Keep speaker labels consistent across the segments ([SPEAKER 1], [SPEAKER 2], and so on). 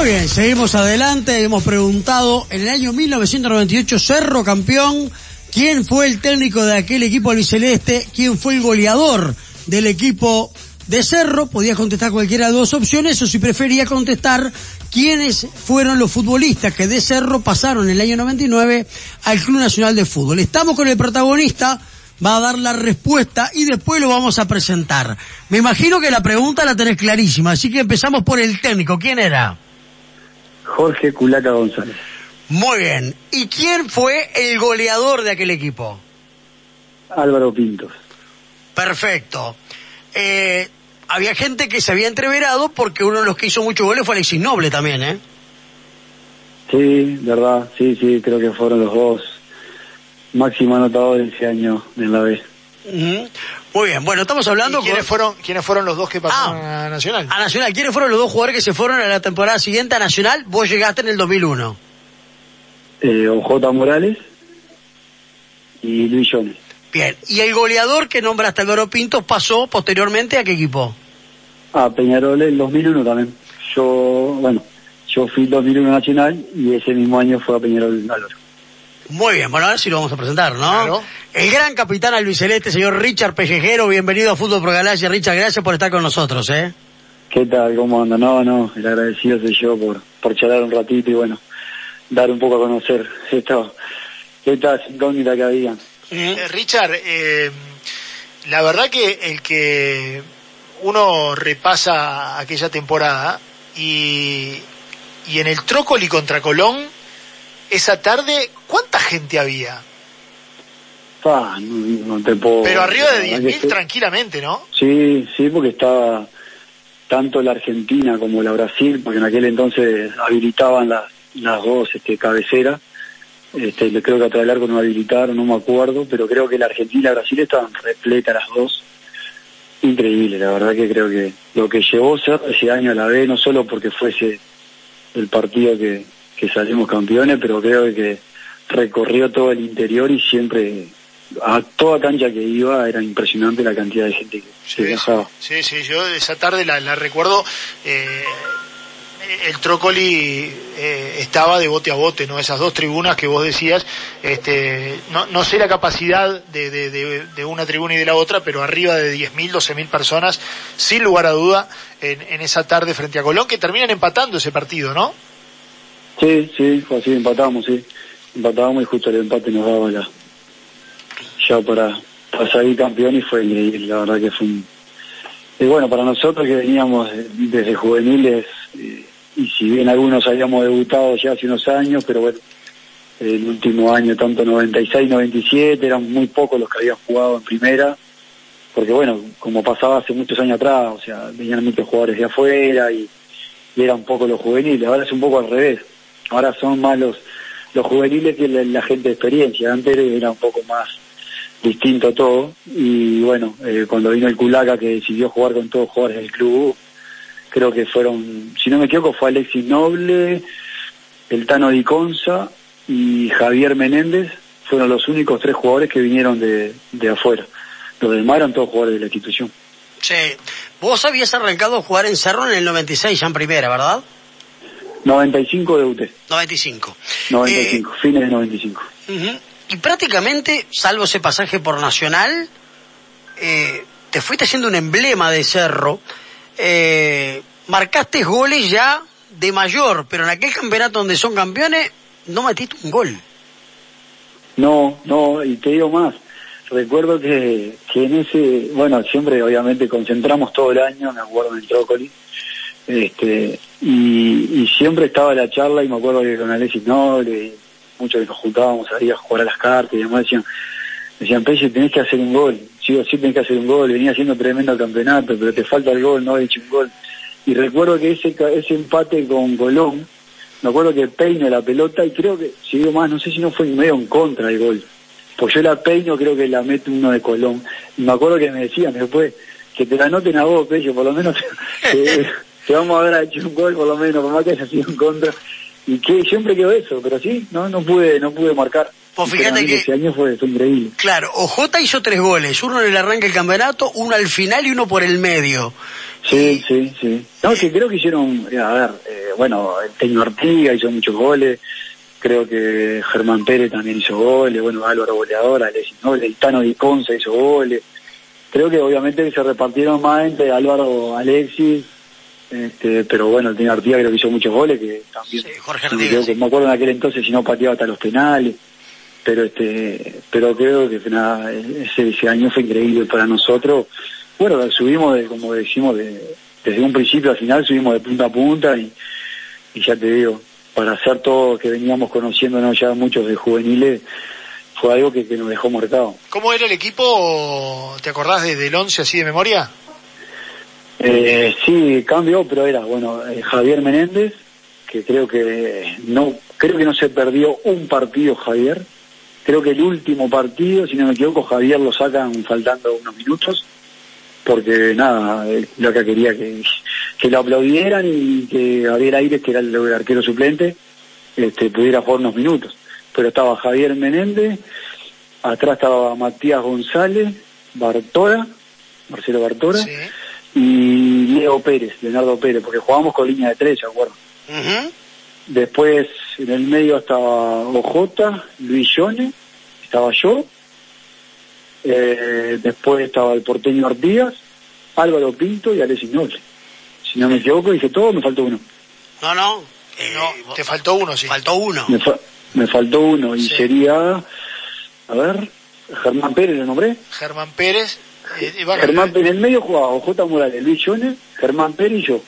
[SPEAKER 1] Muy bien, seguimos adelante. Hemos preguntado en el año 1998 Cerro campeón. ¿Quién fue el técnico de aquel equipo albiceleste? ¿Quién fue el goleador del equipo de Cerro? Podías contestar cualquiera de dos opciones o si prefería contestar quiénes fueron los futbolistas que de Cerro pasaron en el año 99 al Club Nacional de Fútbol. Estamos con el protagonista, va a dar la respuesta y después lo vamos a presentar. Me imagino que la pregunta la tenés clarísima, así que empezamos por el técnico. ¿Quién era?
[SPEAKER 2] Jorge Culaca González.
[SPEAKER 1] Muy bien. ¿Y quién fue el goleador de aquel equipo?
[SPEAKER 2] Álvaro Pintos.
[SPEAKER 1] Perfecto. Eh, había gente que se había entreverado porque uno de los que hizo muchos goles fue Alexis Noble también, ¿eh?
[SPEAKER 2] Sí, verdad, sí, sí, creo que fueron los dos máximo anotadores ese año en la B.
[SPEAKER 1] Ujú. Muy bien, bueno, estamos hablando
[SPEAKER 3] ¿Y quiénes
[SPEAKER 1] con...
[SPEAKER 3] fueron, quiénes fueron los dos que pasaron
[SPEAKER 1] Ah.
[SPEAKER 3] a Nacional?
[SPEAKER 1] A Nacional, ¿quiénes fueron los dos jugadores que se fueron a la temporada siguiente a Nacional? Vos llegaste en el 2001.
[SPEAKER 2] Eh, OJ Morales y Luis Jones.
[SPEAKER 1] Bien, y el goleador que nombraste Álvaro Pintos pasó posteriormente a qué equipo?
[SPEAKER 2] Ah, Peñarol el 2001 también. Yo, bueno, yo fui 2001 Nacional y ese mismo año fue a Peñarol Álvaro.
[SPEAKER 1] Muy bien, bueno, ahora sí lo vamos a presentar, ¿no?
[SPEAKER 3] Claro.
[SPEAKER 1] El gran capitán albiceleste, señor Richard Pellejero, bienvenido a Fútbol Pro Galaxia. Richard, gracias por estar con nosotros, ¿eh?
[SPEAKER 2] ¿Qué tal? ¿Cómo anda? No, no, el agradecido soy yo por, por charlar un ratito y bueno, dar un poco a conocer esta, esta incógnita que había.
[SPEAKER 3] Eh, Richard, eh, la verdad que el que uno repasa aquella temporada y, y en el Trócoli contra Colón, esa tarde, ¿cuánta gente había?
[SPEAKER 2] Pa, no, no te puedo...
[SPEAKER 3] Pero arriba de
[SPEAKER 2] la verdad que
[SPEAKER 3] 10.000
[SPEAKER 2] sí.
[SPEAKER 3] tranquilamente, ¿no?
[SPEAKER 2] Sí, sí, porque estaba tanto la Argentina como la Brasil, porque en aquel entonces habilitaban las, las dos este, cabeceras. Este, le creo que atrás del arco no habilitaron, no me acuerdo, pero creo que la Argentina y la Brasil estaban repletas las dos. Increíble, la verdad que creo que lo que llevó ser ese año a la B, no solo porque fuese el partido que, que salimos campeones, pero creo que recorrió todo el interior y siempre a toda cancha que iba era impresionante la cantidad de gente que,
[SPEAKER 3] Sí,
[SPEAKER 2] viajaba.
[SPEAKER 3] sí, sí, yo esa tarde la, la recuerdo. eh, el Trócoli eh, estaba de bote a bote, ¿no? Esas dos tribunas que vos decías, este, no, no sé la capacidad de, de, de, de una tribuna y de la otra, pero arriba de 10.000, 12.000 personas, sin lugar a duda, en, en esa tarde frente a Colón, que terminan empatando ese partido, ¿no?
[SPEAKER 2] Sí, sí, fue así, empatábamos, sí. Empatábamos y justo el empate nos daba ya, ya para, para salir campeón y fue increíble, la verdad que fue un... Y bueno, para nosotros que veníamos desde juveniles, eh, y si bien algunos habíamos debutado ya hace unos años, pero bueno, el último año, tanto 96, 97, eran muy pocos los que habían jugado en primera, porque bueno, como pasaba hace muchos años atrás, o sea, venían muchos jugadores de afuera y, y eran poco los juveniles, ahora es un poco al revés, ahora son más los, los juveniles que la, gente de experiencia, antes era un poco más distinto todo y bueno, eh, cuando vino el Culaca que decidió jugar con todos los jugadores del club, creo que fueron, si no me equivoco, fue Alexis Noble, el Tano Di Conza y Javier Menéndez, fueron los únicos tres jugadores que vinieron de, de afuera. Los demás eran todos jugadores de la institución.
[SPEAKER 1] Sí. Vos habías arrancado a jugar en Cerro en el 96 ya en primera, ¿verdad?
[SPEAKER 2] 95 debuté,
[SPEAKER 1] 95.
[SPEAKER 2] 95, fines de 95.
[SPEAKER 1] Eh, ujú. Y prácticamente, salvo ese pasaje por Nacional, eh, te fuiste haciendo un emblema de Cerro. Eh, marcaste goles ya de mayor, pero en aquel campeonato donde son campeones, no metiste un gol.
[SPEAKER 2] No, no, y te digo más. Recuerdo que, que en ese, bueno, siempre obviamente concentramos todo el año, me acuerdo en el Trócoli, este, y, y siempre estaba la charla y me acuerdo que con Alexis Noble, muchos que nos juntábamos ahí a jugar a las cartas y demás decían, decían, Pelle, tenés que hacer un gol, sí o sí tenés que hacer un gol, venía haciendo tremendo campeonato, pero te falta el gol, no has hecho un gol. Y recuerdo que ese, ese empate con Colón, me acuerdo que peino la pelota y creo que, si digo más, no sé si no fue medio en contra del gol. Pues yo la peino, creo que la mete uno de Colón. Y me acuerdo que me decían después, que te la anoten a vos, Pello, por lo menos te, te vamos a haber hecho un gol, por lo menos, por más que haya sido en contra. Y que siempre quedó eso, pero sí, no no pude no pude marcar.
[SPEAKER 1] Pues fíjate que-
[SPEAKER 2] Ese año fue, fue increíble.
[SPEAKER 1] Claro, OJ hizo tres goles, uno en el arranque del campeonato, uno al final y uno por el medio.
[SPEAKER 2] Sí, sí, sí. No, que creo que hicieron, eh, a ver, eh, bueno, el Teño Artiga hizo muchos goles, creo que Germán Pérez también hizo goles, bueno, Álvaro Goleador, Alexis Noble, el Tano Di Conza hizo goles. Creo que obviamente se repartieron más entre Álvaro, Alexis, este, pero bueno, el Teño Artiga creo que hizo muchos goles, que también,
[SPEAKER 1] Sí, Jorge
[SPEAKER 2] me,
[SPEAKER 1] Artigas, sí.
[SPEAKER 2] me acuerdo en aquel entonces si no pateaba hasta los penales pero este pero creo que nada, ese, ese año fue increíble para nosotros bueno subimos de, como decimos de, desde un principio al final subimos de punta a punta y, y ya te digo para hacer todo que veníamos conociéndonos ya muchos de juveniles fue algo que, que nos dejó marcado
[SPEAKER 3] ¿Cómo era el equipo? ¿Te acordás desde el 11 así de memoria?
[SPEAKER 2] Eh, sí, cambió, pero era, bueno, eh, Javier Menéndez, que creo que no, creo que no se perdió un partido Javier. Creo que el último partido, si no me equivoco, Javier lo sacan faltando unos minutos, porque nada, eh, lo que quería que, que lo aplaudieran y que Javier Aires, que era el, arquero suplente, este, pudiera jugar unos minutos. Pero estaba Javier Menéndez, atrás estaba Matías González, Bartora, Marcelo Bartora. Y Leo Pérez, Leonardo Pérez, porque jugábamos con línea de tres, ¿se acuerdan? Después en el medio estaba OJ, Luis Yone, estaba yo, eh, después estaba el porteño Artigas, Álvaro Pinto y Alexis Noble. Si no me equivoco, dije todo, me faltó uno.
[SPEAKER 1] No, no. eh,
[SPEAKER 3] No, te faltó uno, sí.
[SPEAKER 1] Faltó uno.
[SPEAKER 2] Me, fa- me faltó uno y
[SPEAKER 3] Sí.
[SPEAKER 2] sería, a ver, Germán Pérez, ¿lo nombré?
[SPEAKER 3] Germán Pérez. Eh, y bueno,
[SPEAKER 2] Germán Pérez, en el medio jugaba OJ Morales, Luis Yone, Germán Pérez y yo.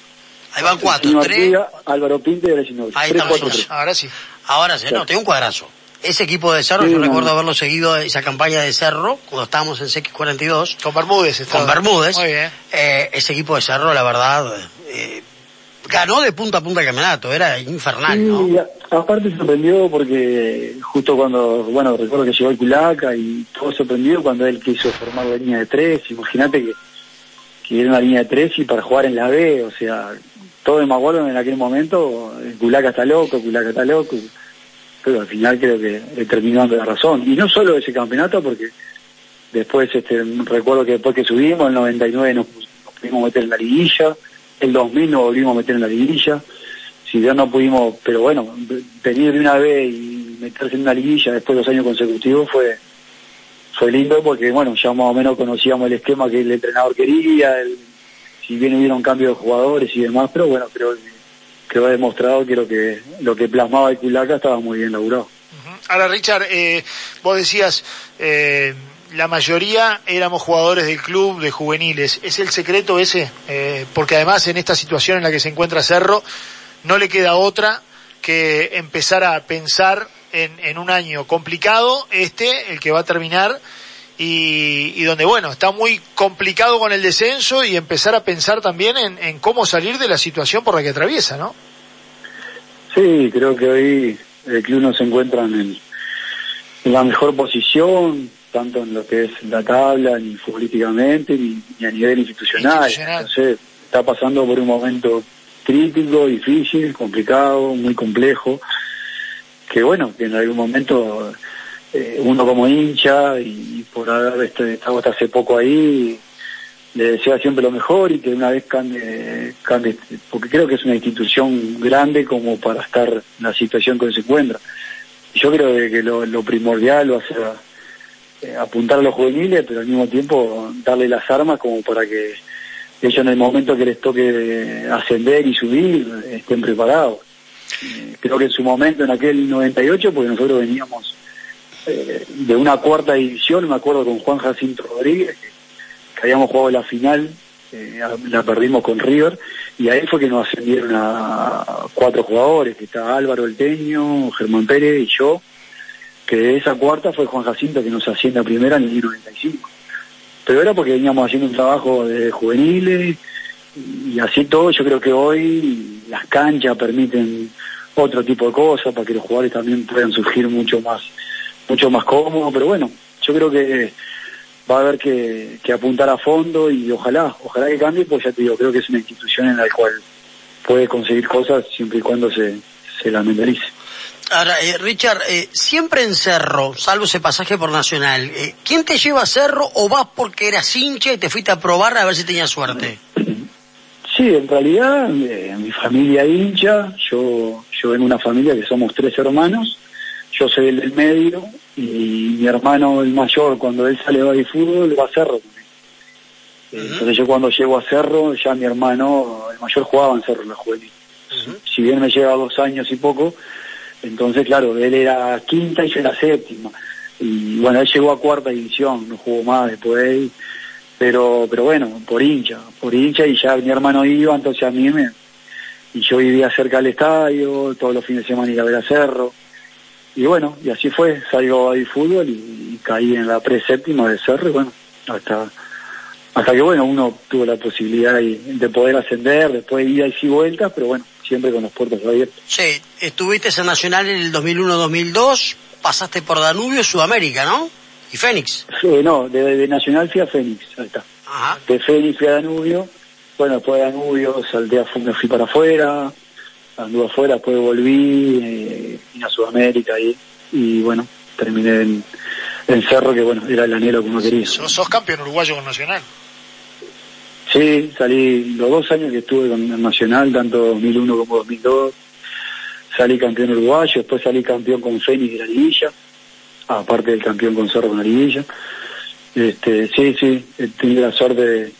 [SPEAKER 1] Ahí van cuatro, tres.
[SPEAKER 2] Álvaro Pinto y.
[SPEAKER 1] Ahí
[SPEAKER 2] Tres,
[SPEAKER 1] estamos,
[SPEAKER 2] cuatro, tres.
[SPEAKER 3] Ahora sí.
[SPEAKER 1] Ahora sí, no, tengo un cuadrazo. Ese equipo de Cerro,
[SPEAKER 2] Sí,
[SPEAKER 1] yo
[SPEAKER 2] no,
[SPEAKER 1] recuerdo haberlo seguido, esa campaña de Cerro, cuando estábamos en CX42,
[SPEAKER 3] Con Bermúdez. estaba.
[SPEAKER 1] con Bermúdez.
[SPEAKER 3] Muy bien.
[SPEAKER 1] Eh, ese equipo de Cerro, la verdad, eh, ganó de punta a punta el campeonato, era infernal, ¿no?
[SPEAKER 2] Sí, aparte sorprendió porque justo cuando, bueno, recuerdo que llegó el Culaca y todo sorprendido cuando él quiso formar la línea de tres, imagínate que, que era una línea de tres y para jugar en la B, o sea, todo me acuerdo en aquel momento, el Culaca está loco, el Culaca está loco, pero al final creo que terminó dando la razón. Y no solo ese campeonato, porque después, este, recuerdo que después que subimos, el 99 nos, nos pudimos meter en la liguilla, el 2000 nos volvimos a meter en la liguilla, si ya no pudimos, pero bueno, venir de una vez y meterse en una liguilla después de dos años consecutivos fue fue lindo porque bueno, ya más o menos conocíamos el esquema que el entrenador quería, el- si bien hubiera un cambio de jugadores y demás, pero bueno, creo que creo ha demostrado que lo que lo que plasmaba el Culaca estaba muy bien laburado.
[SPEAKER 3] Ahora, Richard, eh, vos decías, eh, la mayoría éramos jugadores del club de juveniles. ¿Es el secreto ese? Eh, porque además en esta situación en la que se encuentra Cerro, no le queda otra que empezar a pensar en, en un año complicado, este, el que va a terminar, y, y donde, bueno, está muy complicado con el descenso y empezar a pensar también en, en cómo salir de la situación por la que atraviesa, ¿no?
[SPEAKER 2] Sí, creo que hoy el club no se encuentra en, en la mejor posición, tanto en lo que es la tabla, ni futbolísticamente, ni, ni a nivel institucional.
[SPEAKER 3] Institucional.
[SPEAKER 2] Entonces, está pasando por un momento crítico, difícil, complicado, muy complejo, que bueno, que en algún momento eh, uno como hincha y por haber este- estado hasta hace poco ahí, le desea siempre lo mejor y que una vez cambie, cambie, porque creo que es una institución grande como para estar en la situación que se encuentra. Yo creo que, lo, lo primordial va a eh, apuntar a los juveniles, pero al mismo tiempo darle las armas como para que ellos en el momento que les toque ascender y subir estén preparados. Eh, creo que en su momento, en aquel 98, porque nosotros veníamos eh, de una cuarta división, me acuerdo con Juan Jacinto Rodríguez, que, habíamos jugado la final, eh, la perdimos con River, y ahí fue que nos ascendieron a cuatro jugadores, que está Álvaro El Teño, Germán Pérez y yo, que de esa cuarta fue Juan Jacinto que nos asciende a primera en el 95. Pero era porque veníamos haciendo un trabajo de juveniles, y así todo, yo creo que hoy las canchas permiten otro tipo de cosas para que los jugadores también puedan surgir mucho más mucho más cómodos, pero bueno, yo creo que va a haber que, que apuntar a fondo y ojalá, ojalá que cambie, pues ya te digo, creo que es una institución en la cual puede conseguir cosas siempre y cuando se, se la mentalice.
[SPEAKER 1] Ahora, eh, Richard, eh, siempre en Cerro, salvo ese pasaje por Nacional, eh, ¿quién te lleva a Cerro o vas porque eras hincha y te fuiste a probar a ver si tenías suerte?
[SPEAKER 2] Sí, en realidad eh, mi familia hincha, yo, yo de una familia que somos tres hermanos, yo soy el del medio y mi hermano el mayor cuando él sale de fútbol va a Cerro Entonces yo cuando llego a Cerro, ya mi hermano, el mayor jugaba en Cerro en la juvenil. Si bien me lleva dos años y poco, entonces claro, él era quinta y yo era séptima. Y bueno, él llegó a cuarta división, no jugó más después de pero pero bueno, por hincha, por hincha y ya mi hermano iba, entonces a mí me... Y yo vivía cerca del estadio, todos los fines de semana iba a ver a Cerro. Y bueno, y así fue, salgo a fútbol y, caí en la pre-séptima de Cerro y bueno, hasta hasta que bueno, uno tuvo la posibilidad de, poder ascender, después ida y sí vueltas, pero bueno, siempre con las puertas abiertas.
[SPEAKER 1] Sí, estuviste en Nacional en el 2001-2002, pasaste por Danubio, Sudamérica, ¿no? ¿Y Fénix?
[SPEAKER 2] Sí, no, de, Nacional fui a Fénix, ahí está. De Fénix fui a Danubio, bueno, después de Danubio salté a, me fui para afuera, anduve afuera, después volví, eh, a Sudamérica y, y bueno, terminé en, en, Cerro, que bueno, era el anhelo que uno quería.
[SPEAKER 3] ¿Sos, campeón uruguayo con Nacional?
[SPEAKER 2] Sí, salí los dos años que estuve con Nacional, tanto 2001 como 2002, salí campeón uruguayo, después salí campeón con Fénix de la Liguilla aparte del campeón con Cerro Nariguilla. Este, sí, sí, he tenido la suerte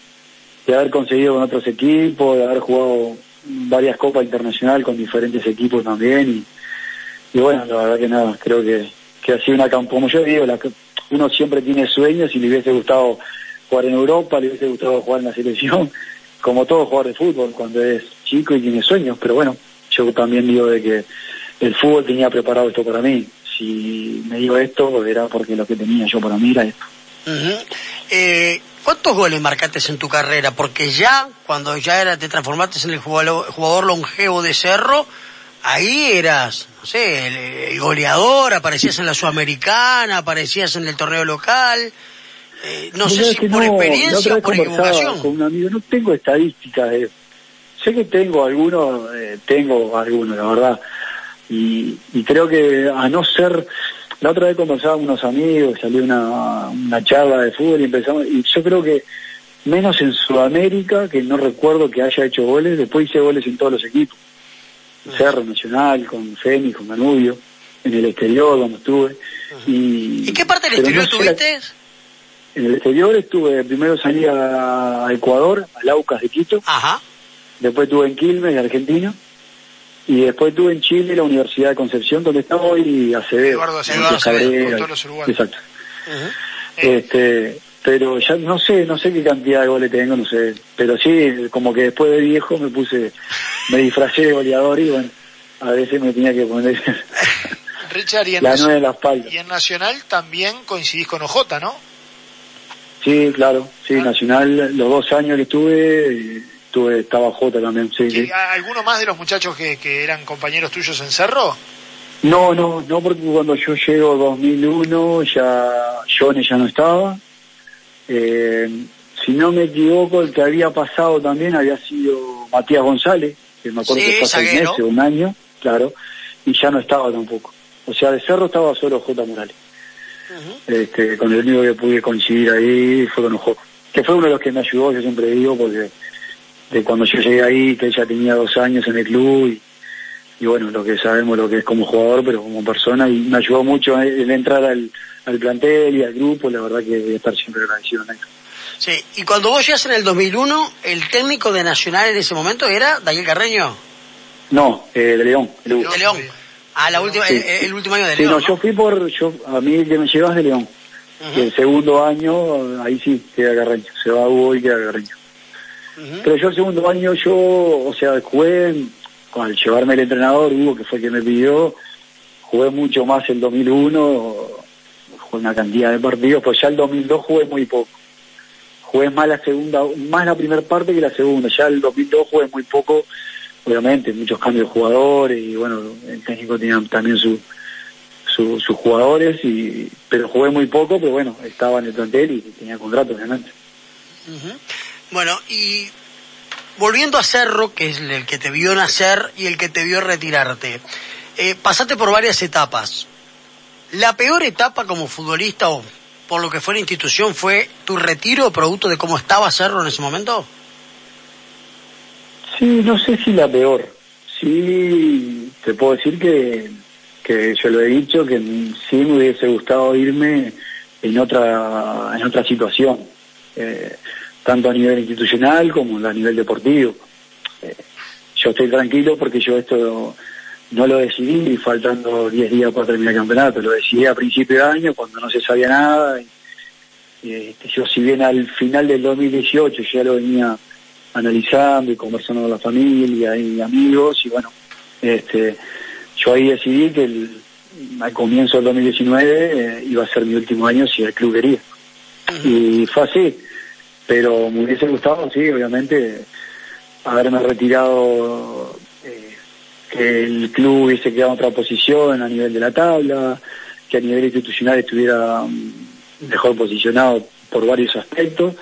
[SPEAKER 2] de, haber conseguido con otros equipos, de haber jugado varias copas internacionales con diferentes equipos también y, bueno, la verdad que nada, creo que, que ha sido una como yo digo, la, uno siempre tiene sueños y le hubiese gustado jugar en Europa, le hubiese gustado jugar en la selección, como todo jugador de fútbol cuando es chico y tiene sueños, pero bueno, yo también digo de que el fútbol tenía preparado esto para mí, si me digo esto, era porque lo que tenía yo para mí era esto.
[SPEAKER 1] eh, ¿Cuántos goles marcaste en tu carrera? Porque ya, cuando ya era, te transformaste en el jugador, longevo de Cerro, ahí eras, no sé, el, goleador, aparecías en la Sudamericana, aparecías en el torneo local. Eh, no sé si por experiencia o por equivocación.
[SPEAKER 2] Con un amigo, no tengo estadísticas. sé que tengo algunos, eh, tengo algunos, la verdad y, y creo que a no ser la otra vez conversaba con unos amigos, salió una, una charla de fútbol y empezamos, y yo creo que menos en Sudamérica, que no recuerdo que haya hecho goles, después hice goles en todos los equipos. Cerro Nacional, con Fénix, con Danubio, en el exterior donde estuve.
[SPEAKER 1] Y, ¿Y qué parte del exterior tuviste?
[SPEAKER 2] En el exterior estuve, primero salí a, Ecuador, al Aucas de Quito.
[SPEAKER 1] Ajá.
[SPEAKER 2] Después estuve en Quilmes, de Argentina. Y después estuve en Chile, la Universidad de Concepción, donde está hoy Acevedo.
[SPEAKER 3] Eduardo Acevedo, todos los uruguayos.
[SPEAKER 2] Exacto. Este, pero ya no sé, no sé qué cantidad de goles tengo, no sé. Pero sí, como que después de viejo me puse, me disfracé de goleador y bueno, a veces me tenía que poner
[SPEAKER 3] Richard, y en,
[SPEAKER 2] la nueve en la espalda.
[SPEAKER 3] y en Nacional también coincidís con OJ, ¿no?
[SPEAKER 2] Sí, claro, sí, ah. Nacional, los dos años que estuve, Tuve, estaba Jota también, sí, sí.
[SPEAKER 3] ¿Alguno más de los muchachos que, que eran compañeros tuyos en Cerro?
[SPEAKER 2] No, no, no, porque cuando yo llego 2001 ya Jones ya no estaba. Eh, si no me equivoco, el que había pasado también había sido Matías González, que me acuerdo que fue seis meses, un año, claro, y ya no estaba tampoco. O sea, de Cerro estaba solo J. Morales. Este, con el único que pude coincidir ahí fue con Ojo, que fue uno de los que me ayudó, yo siempre digo, porque de cuando yo llegué ahí, que ella tenía dos años en el club y, bueno, lo que sabemos lo que es como jugador, pero como persona y me ayudó mucho en entrar al, al plantel y al grupo, la verdad que voy a estar siempre agradecido en eso.
[SPEAKER 1] Sí, y cuando vos llegas en el 2001, ¿el técnico de Nacional en ese momento era Daniel Carreño?
[SPEAKER 2] No, eh, de León.
[SPEAKER 1] De León. Ah, la última, el, último año de León.
[SPEAKER 2] Sí, no, yo fui por, yo, a mí el que me llevas de León. el segundo año, ahí sí, queda Carreño. Se va Hugo y queda Carreño. Pero yo el segundo año yo, o sea, jugué, al llevarme el entrenador, Hugo, que fue el que me pidió, jugué mucho más el 2001, jugué una cantidad de partidos, pues ya el 2002 jugué muy poco. Jugué más la segunda, más la primera parte que la segunda, ya el 2002 jugué muy poco, obviamente, muchos cambios de jugadores y bueno, el técnico tenía también su, sus jugadores, y pero jugué muy poco, pero bueno, estaba en el plantel y tenía contrato, obviamente.
[SPEAKER 1] Bueno, y volviendo a Cerro, que es el que te vio nacer y el que te vio retirarte, eh, pasaste por varias etapas. ¿La peor etapa como futbolista o por lo que fue la institución fue tu retiro producto de cómo estaba Cerro en ese momento?
[SPEAKER 2] Sí, no sé si la peor. Sí, te puedo decir que, que yo lo he dicho, que sí me hubiese gustado irme en otra, en otra situación, eh, tanto a nivel institucional como a nivel deportivo. Eh, yo estoy tranquilo porque yo esto no lo decidí faltando 10 días para terminar el campeonato, lo decidí a principio de año cuando no se sabía nada. Y, este, yo si bien al final del 2018 ya lo venía analizando y conversando con la familia y amigos y bueno, este, yo ahí decidí que el, al comienzo del 2019 eh, iba a ser mi último año si el club quería. Y fue así, pero me hubiese gustado, sí, obviamente, haberme retirado, eh, que el club hubiese quedado en otra posición a nivel de la tabla, que a nivel institucional estuviera mm, mejor posicionado por varios aspectos,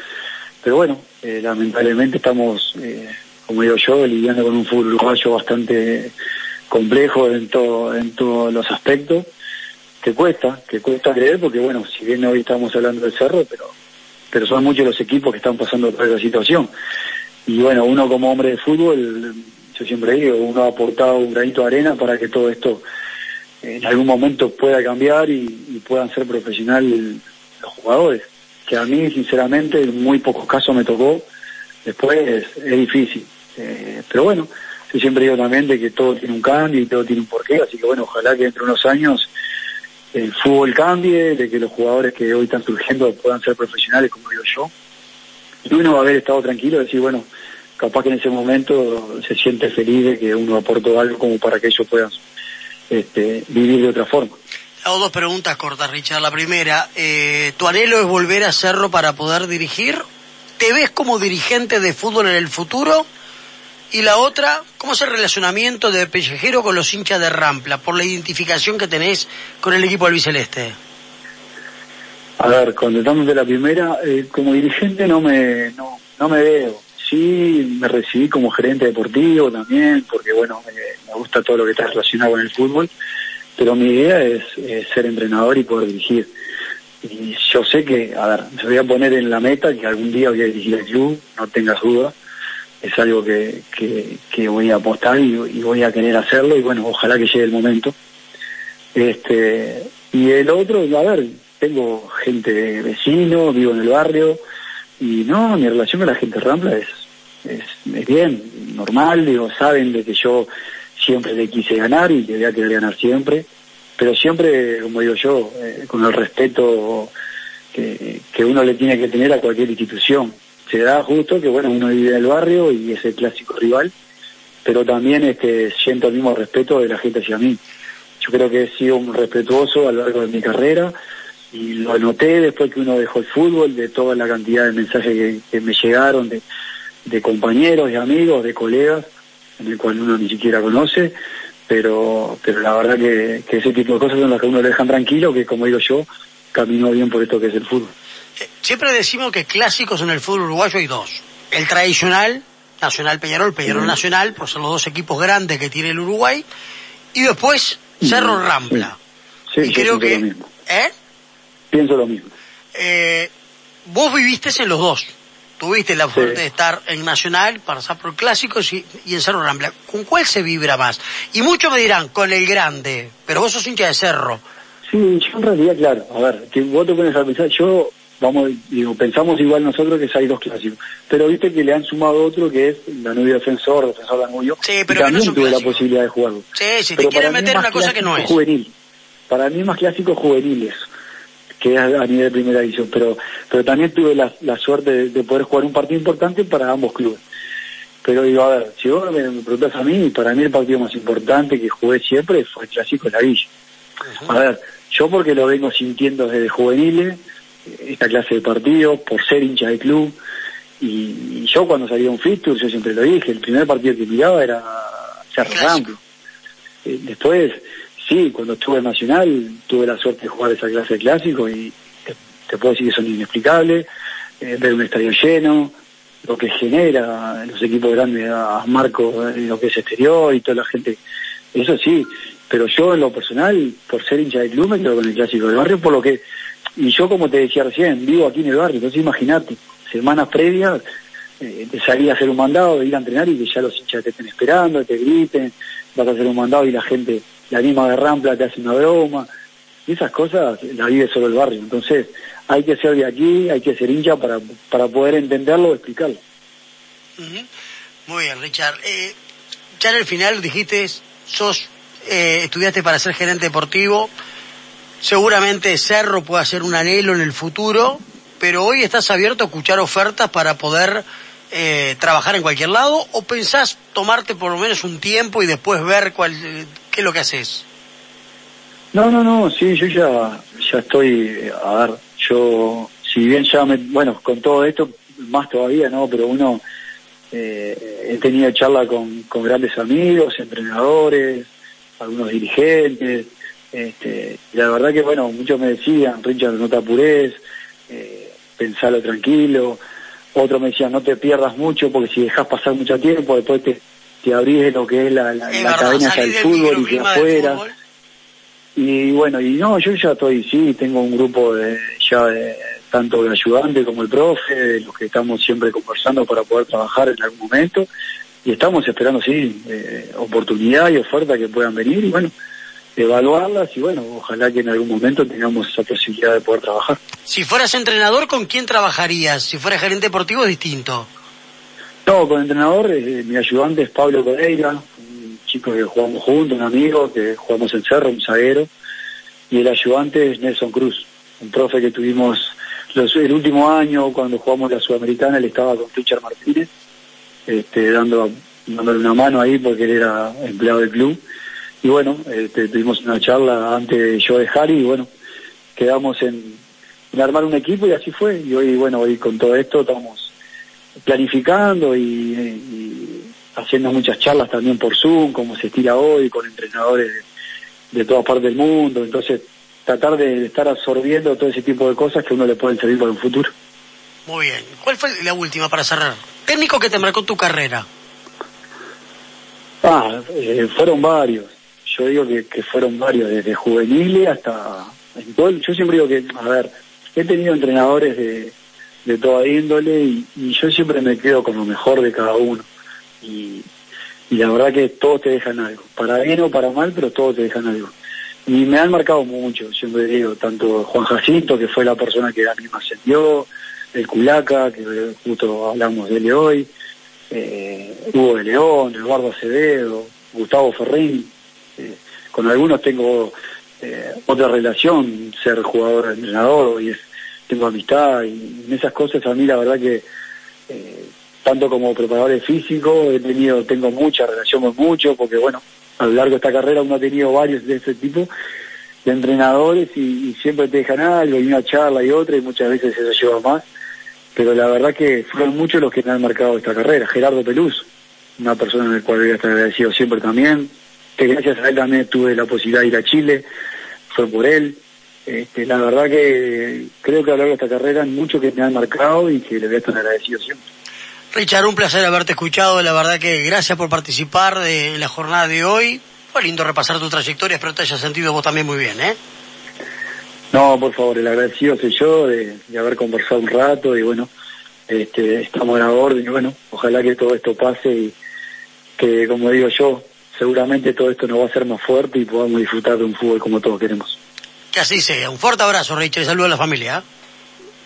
[SPEAKER 2] pero bueno, eh, lamentablemente estamos, eh, como digo yo, lidiando con un fútbol uruguayo bastante complejo en todo, en todos los aspectos, que cuesta, que cuesta creer, porque bueno, si bien hoy estamos hablando del cerro, pero, pero son muchos los equipos que están pasando por esa situación. Y bueno, uno como hombre de fútbol, yo siempre digo, uno ha aportado un granito de arena para que todo esto en algún momento pueda cambiar y, puedan ser profesionales los jugadores. Que a mí, sinceramente, en muy pocos casos me tocó. Después es, difícil. Eh, pero bueno, yo siempre digo también de que todo tiene un cambio y todo tiene un porqué. Así que bueno, ojalá que dentro de unos años el fútbol cambie, de que los jugadores que hoy están surgiendo puedan ser profesionales, como digo yo y uno va a haber estado tranquilo decir, bueno, capaz que en ese momento se siente feliz de que uno aportó algo como para que ellos puedan este, vivir de otra forma.
[SPEAKER 1] Hago dos preguntas cortas, Richard. La primera, eh, ¿tu anhelo es volver a Cerro para poder dirigir? ¿Te ves como dirigente de fútbol en el futuro? Y la otra, ¿cómo es el relacionamiento de Pellejero con los hinchas de Rampla por la identificación que tenés con el equipo albiceleste?
[SPEAKER 2] A ver, contestando de la primera, eh, como dirigente no me, no, no me veo. Sí, me recibí como gerente deportivo también, porque bueno, me, gusta todo lo que está relacionado con el fútbol, pero mi idea es, ser entrenador y poder dirigir. Y yo sé que, a ver, me voy a poner en la meta que algún día voy a dirigir el club, no tengas duda. Es algo que, que, que voy a apostar y, voy a querer hacerlo y bueno, ojalá que llegue el momento. Este, y el otro, a ver, tengo gente vecino, vivo en el barrio, y no, mi relación con la gente de Rampla es, es, bien, normal, digo, saben de que yo siempre le quise ganar y que voy a querer ganar siempre, pero siempre, como digo yo, eh, con el respeto que, que uno le tiene que tener a cualquier institución. Se da justo que, bueno, uno vive en el barrio y es el clásico rival, pero también este, siento el mismo respeto de la gente hacia mí. Yo creo que he sido un respetuoso a lo largo de mi carrera, y lo noté después que uno dejó el fútbol, de toda la cantidad de mensajes que, me llegaron de, de, compañeros, de amigos, de colegas, en el cual uno ni siquiera conoce, pero, pero la verdad que, ese tipo de cosas son las que uno le dejan tranquilo, que como digo yo, caminó bien por esto que es el fútbol.
[SPEAKER 1] Eh, siempre decimos que clásicos en el fútbol uruguayo hay dos. El tradicional, Nacional Peñarol, Peñarol Nacional, por ser los dos equipos grandes que tiene el Uruguay, y después Cerro Rampla.
[SPEAKER 2] Sí, y creo que... ¿Eh? Pienso lo mismo.
[SPEAKER 1] Eh, vos viviste en los dos. Tuviste la suerte de estar en Nacional, pasar por Clásicos y, en Cerro Rambla. ¿Con cuál se vibra más? Y muchos me dirán, con el grande, pero vos sos hincha de Cerro.
[SPEAKER 2] Sí, yo en realidad, claro, a ver, que vos te pones a pensar, yo, vamos, digo, pensamos igual nosotros que hay dos clásicos, pero viste que le han sumado otro que es Danubio Defensor, Defensor Danubio,
[SPEAKER 1] sí, pero
[SPEAKER 2] también no tuve la posibilidad de jugarlo.
[SPEAKER 1] Sí, si te quieren meter una cosa que no es.
[SPEAKER 2] Juvenil. Para mí más clásico juveniles que es a nivel de primera división, pero, pero también tuve la, suerte de, poder jugar un partido importante para ambos clubes. Pero digo, a ver, si vos me, preguntas a mí, para mí el partido más importante que jugué siempre fue el Clásico de la Villa. A ver, yo porque lo vengo sintiendo desde juveniles, esta clase de partidos, por ser hincha del club, y, yo cuando salía un fixture, yo siempre lo dije, el primer partido que miraba era Cerro Amplio. Eh, después, sí, cuando estuve en Nacional tuve la suerte de jugar esa clase de clásico y te, puedo decir que son inexplicables, eh, ver un estadio lleno, lo que genera los equipos grandes a Marco, eh, lo que es exterior y toda la gente, eso sí, pero yo en lo personal, por ser hincha del club, me quedo con el clásico del barrio, por lo que, y yo como te decía recién, vivo aquí en el barrio, entonces imagínate, semanas previas, eh, salir a hacer un mandado, de ir a entrenar y que ya los hinchas te estén esperando, te griten, vas a hacer un mandado y la gente, la anima de Rampla te hace una broma. Y esas cosas la vive solo el barrio. Entonces hay que ser de aquí, hay que ser hincha para, para poder entenderlo o explicarlo.
[SPEAKER 1] Muy bien, Richard. Eh, ya en el final dijiste, sos, eh, estudiaste para ser gerente deportivo. Seguramente Cerro puede ser un anhelo en el futuro, pero hoy estás abierto a escuchar ofertas para poder eh, trabajar en cualquier lado o pensás tomarte por lo menos un tiempo y después ver cuál, qué es lo que haces?
[SPEAKER 2] No, no, no, sí, yo ya, ya estoy, a ver, yo, si bien ya me, bueno, con todo esto, más todavía, ¿no? Pero uno, eh, he tenido charla con, con grandes amigos, entrenadores, algunos dirigentes, este, la verdad que, bueno, muchos me decían, Richard, no te apures, eh, pensalo tranquilo, otro me decía, no te pierdas mucho porque si dejas pasar mucho tiempo, después te, te abrís lo que es la, la, cadena del fútbol y de afuera. Y bueno, y no, yo ya estoy, sí, tengo un grupo de, ya de, tanto de ayudante como el profe, de los que estamos siempre conversando para poder trabajar en algún momento. Y estamos esperando, sí, eh, oportunidad y oferta que puedan venir. Y bueno, evaluarlas y bueno, ojalá que en algún momento tengamos esa posibilidad de poder trabajar.
[SPEAKER 1] Si fueras entrenador, ¿con quién trabajarías? Si fueras gerente deportivo es distinto.
[SPEAKER 2] No, con entrenador, eh, mi ayudante es Pablo Pereira, un chico que jugamos juntos, un amigo, que jugamos en Cerro, un zaguero, y el ayudante es Nelson Cruz, un profe que tuvimos los, el último año cuando jugamos la Sudamericana, él estaba con Richard Martínez, este, dando, dándole una mano ahí porque él era empleado del club y bueno, este, tuvimos una charla antes de yo dejar y bueno, quedamos en, armar un equipo y así fue. Y hoy, bueno, hoy con todo esto estamos planificando y, haciendo muchas charlas también por Zoom, como se estira hoy, con entrenadores de, todas partes del mundo. Entonces, tratar de, estar absorbiendo todo ese tipo de cosas que uno le pueden servir para un futuro.
[SPEAKER 1] Muy bien. ¿Cuál fue la última para cerrar? Técnico que te marcó tu carrera.
[SPEAKER 2] Ah, eh, fueron varios yo digo que, fueron varios, desde juveniles hasta... yo siempre digo que, a ver, he tenido entrenadores de, de toda índole y, yo siempre me quedo con lo mejor de cada uno. Y, y la verdad que todos te dejan algo, para bien o para mal, pero todos te dejan algo. Y me han marcado mucho, siempre digo, tanto Juan Jacinto, que fue la persona que a mí me ascendió, el Culaca, que justo hablamos de él hoy, eh, Hugo de León, Eduardo Acevedo, Gustavo Ferrín, este, con algunos tengo eh, otra relación, ser jugador entrenador, y tengo amistad, y en esas cosas a mí la verdad que eh, tanto como preparador físico he tenido, tengo mucha relación con muchos, porque bueno, a lo largo de esta carrera uno ha tenido varios de ese tipo de entrenadores y, siempre te dejan algo y una charla y otra y muchas veces eso lleva más. Pero la verdad que fueron muchos los que me han marcado esta carrera. Gerardo Peluz una persona en la cual voy a estar agradecido siempre también que gracias a él también tuve la posibilidad de ir a Chile, fue por él. Este, la verdad que creo que a lo largo de esta carrera hay mucho que me han marcado y que le voy a estar agradecido siempre.
[SPEAKER 1] Richard, un placer haberte escuchado, la verdad que gracias por participar de la jornada de hoy. Fue lindo repasar tu trayectoria, espero te haya sentido vos también muy bien, ¿eh?
[SPEAKER 2] No, por favor, el agradecido soy yo de, haber conversado un rato y bueno, este, estamos a la orden y bueno, ojalá que todo esto pase y que, como digo yo, seguramente todo esto nos va a hacer más fuerte y podamos disfrutar de un fútbol como todos queremos.
[SPEAKER 1] Que así sea. Un fuerte abrazo, Richard, y saludo a la familia. ¿eh?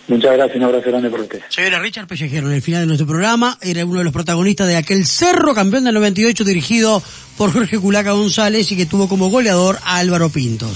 [SPEAKER 2] Muchas gracias, un abrazo grande por usted.
[SPEAKER 1] Señora Richard Pellejero, en el final de nuestro programa, era uno de los protagonistas de aquel Cerro campeón del 98 dirigido por Jorge Culaca González y que tuvo como goleador a Álvaro Pintos.